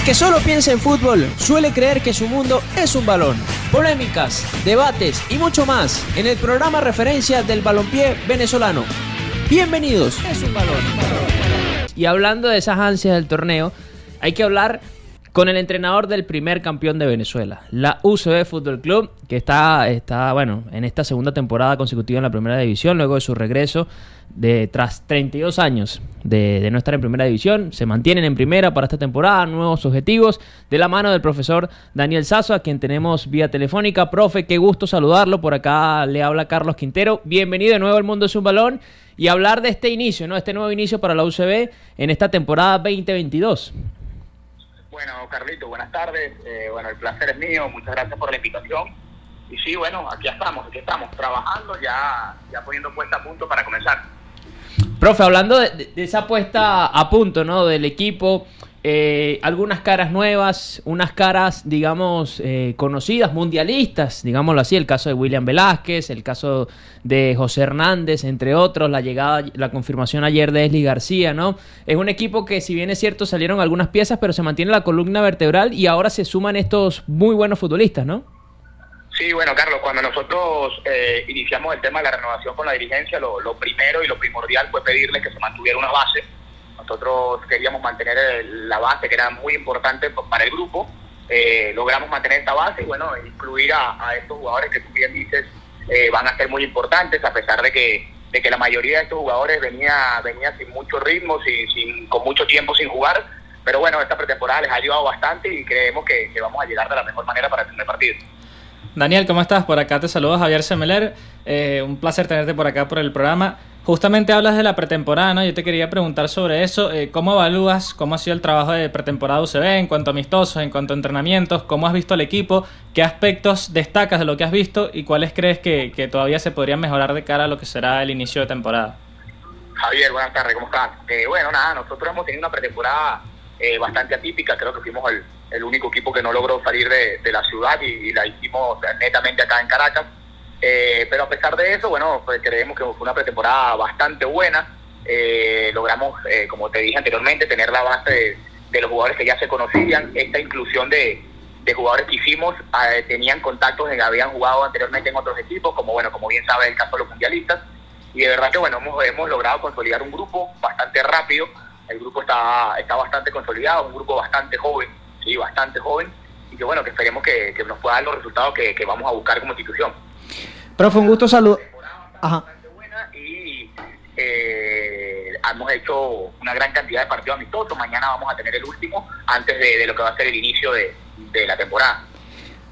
El que solo piensa en fútbol suele creer que su mundo es un balón. Polémicas, debates y mucho más en el programa referencia del balompié venezolano. Bienvenidos. Es un balón. Y hablando de esas ansias del torneo, hay que hablar con el entrenador del primer campeón de Venezuela, la UCB Fútbol Club, que está, está bueno, en esta segunda temporada consecutiva en la primera división, luego de su regreso de tras 32 años de, no estar en primera división, se mantienen en primera para esta temporada, nuevos objetivos, de la mano del profesor Daniel Sazo, a quien tenemos vía telefónica. Profe, qué gusto saludarlo, por acá le habla Carlos Quintero, bienvenido de nuevo al Mundo es un Balón y hablar de este inicio, ¿no? este nuevo inicio para la UCB en esta temporada 2022. Bueno, Carlito, buenas tardes. Eh, bueno, el placer es mío. Muchas gracias por la invitación. Y sí, bueno, aquí estamos, aquí estamos, trabajando, ya, ya poniendo puesta a punto para comenzar. Profe, hablando de, esa puesta a punto, ¿no? Del equipo, eh, algunas caras nuevas, unas caras, digamos, eh, conocidas, mundialistas, digámoslo así, el caso de William Velázquez, el caso de José Hernández, entre otros, la llegada, la confirmación ayer de Esli García, ¿no? Es un equipo que, si bien es cierto, salieron algunas piezas, pero se mantiene la columna vertebral y ahora se suman estos muy buenos futbolistas, ¿no? Sí, bueno, Carlos, cuando nosotros eh, iniciamos el tema de la renovación con la dirigencia, lo, lo primero y lo primordial fue pedirle que se mantuviera una base nosotros queríamos mantener la base que era muy importante para el grupo. Eh, logramos mantener esta base y bueno, incluir a, estos jugadores que tú bien dices eh, van a ser muy importantes, a pesar de que, de que la mayoría de estos jugadores venía, venía sin mucho ritmo, sin, con mucho tiempo sin jugar. Pero bueno, esta pretemporada les ha ayudado bastante y creemos que, vamos a llegar de la mejor manera para el primer partido. Daniel, ¿cómo estás? Por acá te saludo Javier Semeler. Eh, un placer tenerte por acá por el programa. Justamente hablas de la pretemporada, ¿no? Yo te quería preguntar sobre eso. Eh, ¿Cómo evalúas cómo ha sido el trabajo de pretemporada UCB en cuanto a amistosos, en cuanto a entrenamientos? ¿Cómo has visto al equipo? ¿Qué aspectos destacas de lo que has visto y cuáles crees que, todavía se podrían mejorar de cara a lo que será el inicio de temporada? Javier, buenas tardes, ¿cómo estás? Eh, bueno, nada, nosotros hemos tenido una pretemporada eh, bastante atípica. Creo que fuimos el, único equipo que no logró salir de, la ciudad y la hicimos netamente acá en Caracas. Eh, pero a pesar de eso, bueno, creemos que fue una pretemporada bastante buena. Eh, logramos, eh, como te dije anteriormente, tener la base de, los jugadores que ya se conocían. Esta inclusión de, jugadores que hicimos tenían contactos que habían jugado anteriormente en otros equipos, como bueno, como bien sabe el caso de los mundialistas. Y de verdad que bueno, hemos, hemos logrado consolidar un grupo bastante rápido. El grupo está, está bastante consolidado, un grupo bastante joven, sí, bastante joven. Y que bueno, que esperemos que, nos pueda dar los resultados que vamos a buscar como institución. Pero fue un gusto saludar. Ajá. Y eh, hemos hecho una gran cantidad de partidos amistosos. Mañana vamos a tener el último antes de, lo que va a ser el inicio de, la temporada.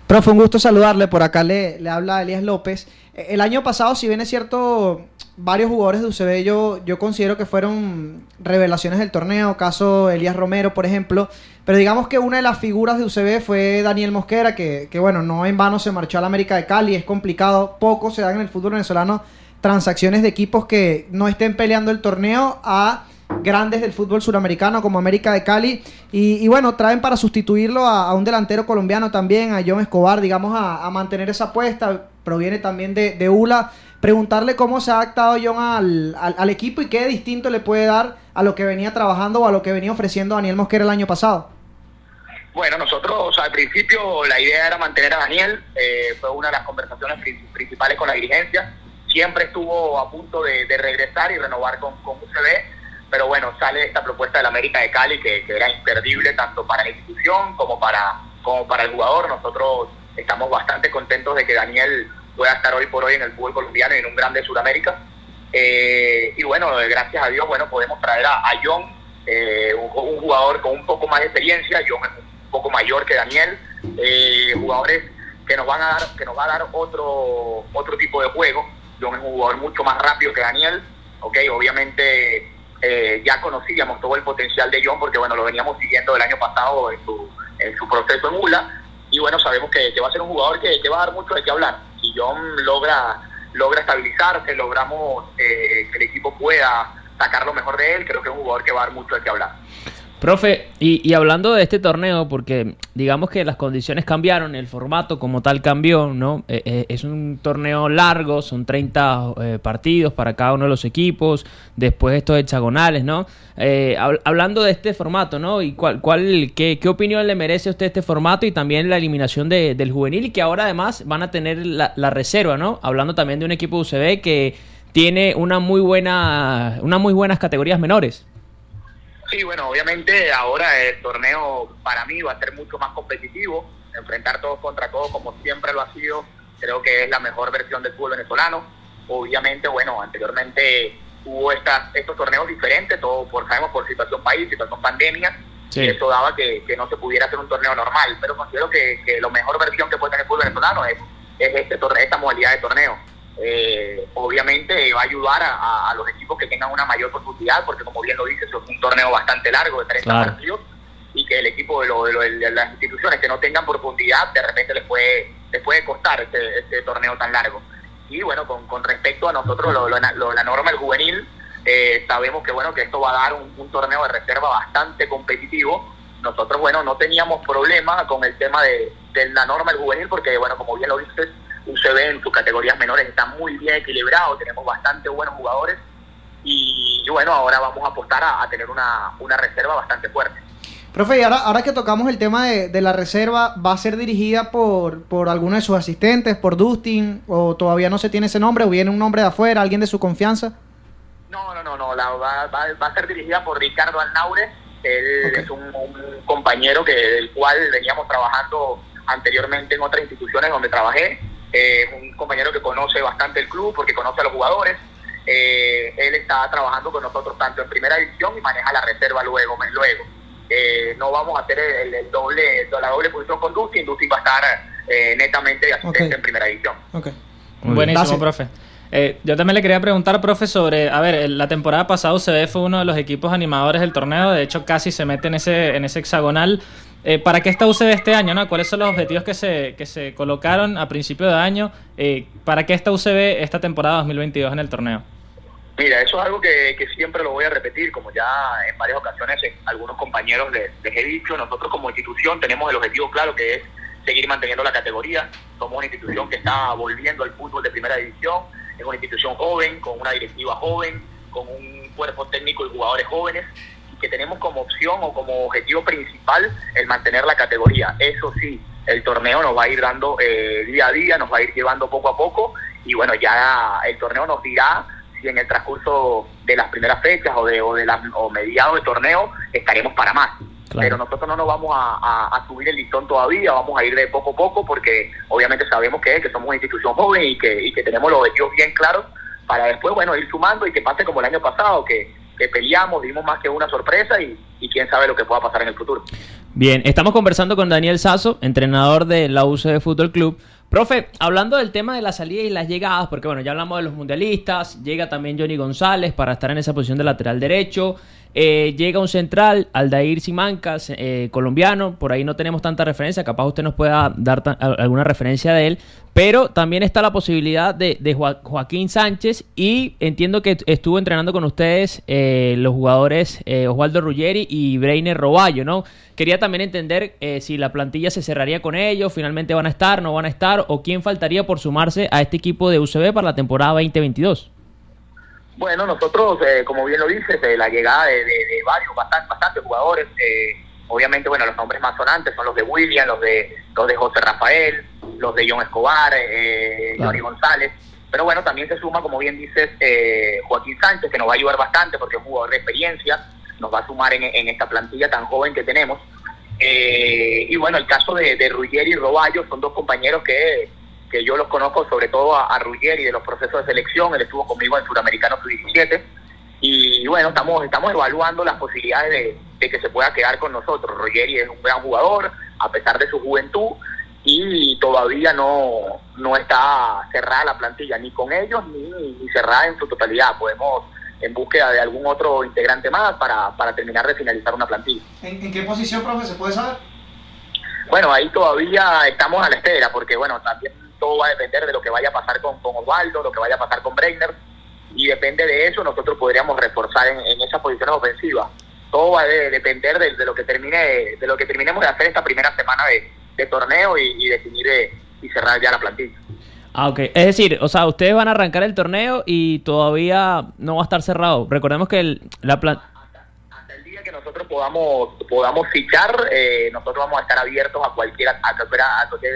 Profe, un gusto saludarle. Por acá le, le habla Elías López. Eh, el año pasado, si bien es cierto, varios jugadores de UCB yo, yo considero que fueron revelaciones del torneo, caso Elías Romero, por ejemplo. Pero digamos que una de las figuras de UCB fue Daniel Mosquera, que, bueno, no en vano se marchó a la América de Cali, es complicado, poco se dan en el fútbol venezolano transacciones de equipos que no estén peleando el torneo a grandes del fútbol suramericano como América de Cali. Y, bueno, traen para sustituirlo a, un delantero colombiano también, a John Escobar, digamos, a, mantener esa apuesta. Proviene también de, de, ULA. Preguntarle cómo se ha adaptado John al, al, equipo y qué distinto le puede dar a lo que venía trabajando o a lo que venía ofreciendo Daniel Mosquera el año pasado. Bueno, nosotros al principio la idea era mantener a Daniel, eh, fue una de las conversaciones principales con la dirigencia, siempre estuvo a punto de, regresar y renovar con, con, UCB, pero bueno, sale esta propuesta de la América de Cali que, era imperdible tanto para la institución como para, como para el jugador, nosotros estamos bastante contentos de que Daniel pueda estar hoy por hoy en el fútbol colombiano y en un grande Sudamérica, eh, y bueno, gracias a Dios, bueno, podemos traer a, John, eh, un, jugador con un poco más de experiencia, John es un poco mayor que Daniel, eh, jugadores que nos van a dar, que nos va a dar otro, otro tipo de juego. John es un jugador mucho más rápido que Daniel, ok, obviamente eh, ya conocíamos todo el potencial de John porque bueno, lo veníamos siguiendo el año pasado en su, en su proceso en Mula, y bueno, sabemos que, va a ser un jugador que, va a dar mucho de qué hablar. Si John logra, logra estabilizarse, logramos eh, que el equipo pueda sacar lo mejor de él, creo que es un jugador que va a dar mucho de qué hablar. Profe, y, hablando de este torneo, porque digamos que las condiciones cambiaron, el formato como tal cambió, ¿no? Eh, eh, es un torneo largo, son 30 eh, partidos para cada uno de los equipos, después estos hexagonales, ¿no? hablando de este formato, ¿no? ¿Y cuál, cuál, qué, opinión le merece a usted este formato y también la eliminación del juvenil y que ahora además van a tener la, la reserva, ¿no? Hablando también de un equipo UCB que tiene una muy buena, unas muy buenas categorías menores. Sí, bueno, obviamente ahora el torneo para mí va a ser mucho más competitivo, enfrentar todos contra todos como siempre lo ha sido, creo que es la mejor versión del fútbol venezolano. Obviamente, bueno, anteriormente hubo estas, estos torneos diferentes, todo por, sabemos por situación país, situación pandemia, y eso daba que, no se pudiera hacer un torneo normal, pero considero que, que la mejor versión que puede tener el fútbol venezolano es, es este esta modalidad de torneo eh, obviamente va a ayudar a, los equipos que tengan una mayor profundidad, porque como bien lo dices, es un torneo bastante largo de 30 partidos y que el equipo de, las instituciones que no tengan profundidad de repente les puede, les puede costar este, este torneo tan largo. Y bueno, con, respecto a nosotros, lo, la norma del juvenil, eh, sabemos que bueno que esto va a dar un, torneo de reserva bastante competitivo. Nosotros, bueno, no teníamos problema con el tema de, de la norma del juvenil, porque bueno, como bien lo dices, UCB en sus categorías menores está muy bien equilibrado, tenemos bastante buenos jugadores y, bueno, ahora vamos a apostar a, tener una, reserva bastante fuerte. Profe, y ahora, ahora que tocamos el tema de, la reserva, ¿va a ser dirigida por, por alguno de sus asistentes, por Dustin, o todavía no se tiene ese nombre, o viene un nombre de afuera, alguien de su confianza? No, no, no, no, la, va, va, a ser dirigida por Ricardo Alnaure, él es un, compañero que del cual veníamos trabajando anteriormente en otras instituciones donde trabajé, eh, un compañero que conoce bastante el club porque conoce a los jugadores. Eh, él está trabajando con nosotros tanto en primera división y maneja la reserva luego. luego. Eh, no vamos a hacer el, doble, la doble posición con Dustin. Dustin va a estar eh, netamente asistente en primera división. Buenísimo, profe. yo también le quería preguntar, profe, sobre, a ver, la temporada pasada UCB fue uno de los equipos animadores del torneo, de hecho casi se mete en ese, en ese hexagonal. Eh, ¿Para qué está UCB este año? ¿no? ¿Cuáles son los objetivos que se, que se colocaron a principio de año? Eh, ¿Para qué está UCB esta temporada 2022 en el torneo? Mira, eso es algo que, siempre lo voy a repetir, como ya en varias ocasiones algunos compañeros les, he dicho, nosotros como institución tenemos el objetivo claro que es seguir manteniendo la categoría. Somos una institución que está volviendo al fútbol de primera división, es una institución joven, con una directiva joven, con un cuerpo técnico y jugadores jóvenes que tenemos como opción o como objetivo principal el mantener la categoría. Eso sí, el torneo nos va a ir dando eh, día a día, nos va a ir llevando poco a poco y bueno, ya el torneo nos dirá si en el transcurso de las primeras fechas o de, o de la, o mediados de torneo estaremos para más. Pero nosotros no nos vamos a, subir el listón todavía, vamos a ir de poco a poco porque obviamente sabemos que, que somos una institución joven y que, y que tenemos los objetivos bien claros para después, bueno, ir sumando y que pase como el año pasado, que que peleamos, dimos más que una sorpresa y, quién sabe lo que pueda pasar en el futuro. Bien, estamos conversando con Daniel Sasso, entrenador de la UCB Fútbol Club. Profe, hablando del tema de la salida y las llegadas, porque bueno, ya hablamos de los mundialistas, llega también Johnny González para estar en esa posición de lateral derecho, eh, llega un central, Aldair Simancas, eh, colombiano, por ahí no tenemos tanta referencia, capaz usted nos pueda dar alguna referencia de él, pero también está la posibilidad de, Joaquín Sánchez y entiendo que estuvo entrenando con ustedes eh, los jugadores Osvaldo Ruggeri y Breiner Roballo, ¿no? Quería también entender si la plantilla se cerraría con ellos, finalmente van a estar, no van a estar, o quién faltaría por sumarse a este equipo de UCB para la temporada 2022. Bueno, nosotros, eh, como bien lo dices, eh, la llegada de, varios, bastantes, bastantes jugadores, eh, obviamente, bueno, los nombres más sonantes son los de William, los de los de José Rafael, los de John Escobar, eh, Johnny González, pero bueno, también se suma, como bien dices, Joaquín Sánchez, que nos va a ayudar bastante porque es un jugador de experiencia, nos va a sumar en, esta plantilla tan joven que tenemos. y bueno, el caso de, de Ruggeri y Roballo son dos compañeros que que yo los conozco sobre todo a, a Ruggeri de los procesos de selección, él estuvo conmigo en Suramericano Sub-17 y bueno, estamos, estamos evaluando las posibilidades de, que se pueda quedar con nosotros. Ruggeri es un gran jugador, a pesar de su juventud, y todavía no, no está cerrada la plantilla, ni con ellos, ni, cerrada en su totalidad. Podemos en búsqueda de algún otro integrante más para, para terminar de finalizar una plantilla. ¿En, ¿En, qué posición, profe, se puede saber? Bueno, ahí todavía estamos a la espera, porque bueno, también todo va a depender de lo que vaya a pasar con, con Osvaldo, lo que vaya a pasar con Breiner, y depende de eso nosotros podríamos reforzar en, en esas posiciones ofensivas. todo va a de- depender de, de lo que termine de lo que terminemos de hacer esta primera semana de, de torneo y, y definir eh, y cerrar ya la plantilla. Ah, ok. Es decir, o sea, ustedes van a arrancar el torneo y todavía no va a estar cerrado. Recordemos que el- la plan... Hasta el día que nosotros podamos podamos fichar, eh, nosotros vamos a estar abiertos a cualquier, a cualquier, a cualquier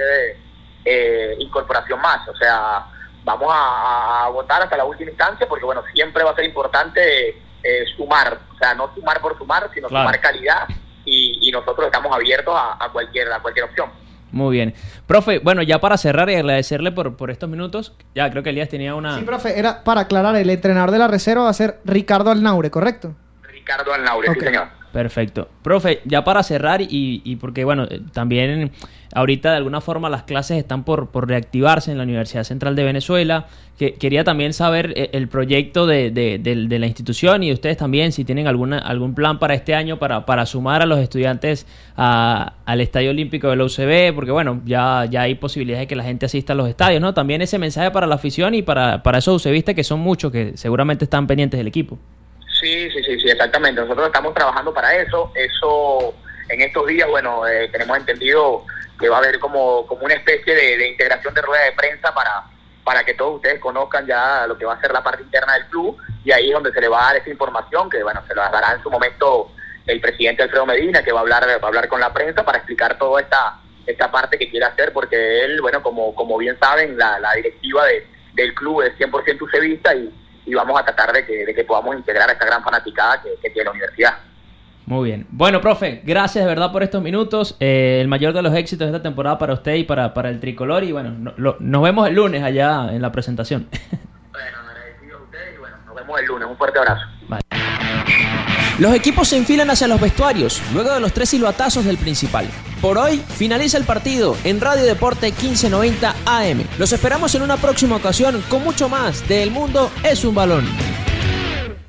eh, incorporación más. O sea, vamos a, a- a votar hasta la última instancia porque, bueno, siempre va a ser importante eh, sumar. O sea, no sumar por sumar, sino Claro. sumar calidad y, y nosotros estamos abiertos a, a cualquier, a cualquier opción. Muy bien. Profe, bueno, ya para cerrar y agradecerle por, por estos minutos, ya creo que Elías tenía una... Sí, profe, era para aclarar, el entrenador de la reserva va a ser Ricardo Alnaure, ¿correcto? Ricardo Alnaure, Ok. sí señor. Perfecto. Profe, ya para cerrar y, y porque, bueno, eh, también ahorita de alguna forma las clases están por, por reactivarse en la Universidad Central de Venezuela, que quería también saber eh, el proyecto de, de- de- de la institución y de ustedes también, si tienen alguna, algún plan para este año para, para sumar a los estudiantes a- al Estadio Olímpico de la UCB, porque, bueno, ya, ya hay posibilidades de que la gente asista a los estadios, ¿no? También ese mensaje para la afición y para, para esos UCBistas que son muchos, que seguramente están pendientes del equipo. Sí, sí, sí, sí, exactamente. Nosotros estamos trabajando para eso. Eso, en estos días, bueno, eh, tenemos entendido que va a haber como, como una especie de, integración de rueda de prensa para, para que todos ustedes conozcan ya lo que va a ser la parte interna del club y ahí es donde se le va a dar esa información que, bueno, se la dará en su momento el presidente Alfredo Medina, que va a hablar, va a hablar con la prensa para explicar toda esta, esta parte que quiere hacer, porque él, bueno, como, como bien saben, la, la directiva de, del club es 100% ucevista y, y vamos a tratar de que, de que podamos integrar a esta gran fanaticada que, que tiene la universidad. Muy bien. Bueno, profe, gracias de verdad por estos minutos. Eh, el mayor de los éxitos de esta temporada para usted y para, para el tricolor. Y bueno, no- lo- nos vemos el lunes allá en la presentación. Bueno, agradecido a ustedes y bueno, nos vemos el lunes. Un fuerte abrazo. Vale. Los equipos se enfilan hacia los vestuarios, luego de los tres silbatazos del principal. Por hoy finaliza el partido en Radio Deporte 1590 AM. Los esperamos en una próxima ocasión con mucho más de El Mundo es un balón.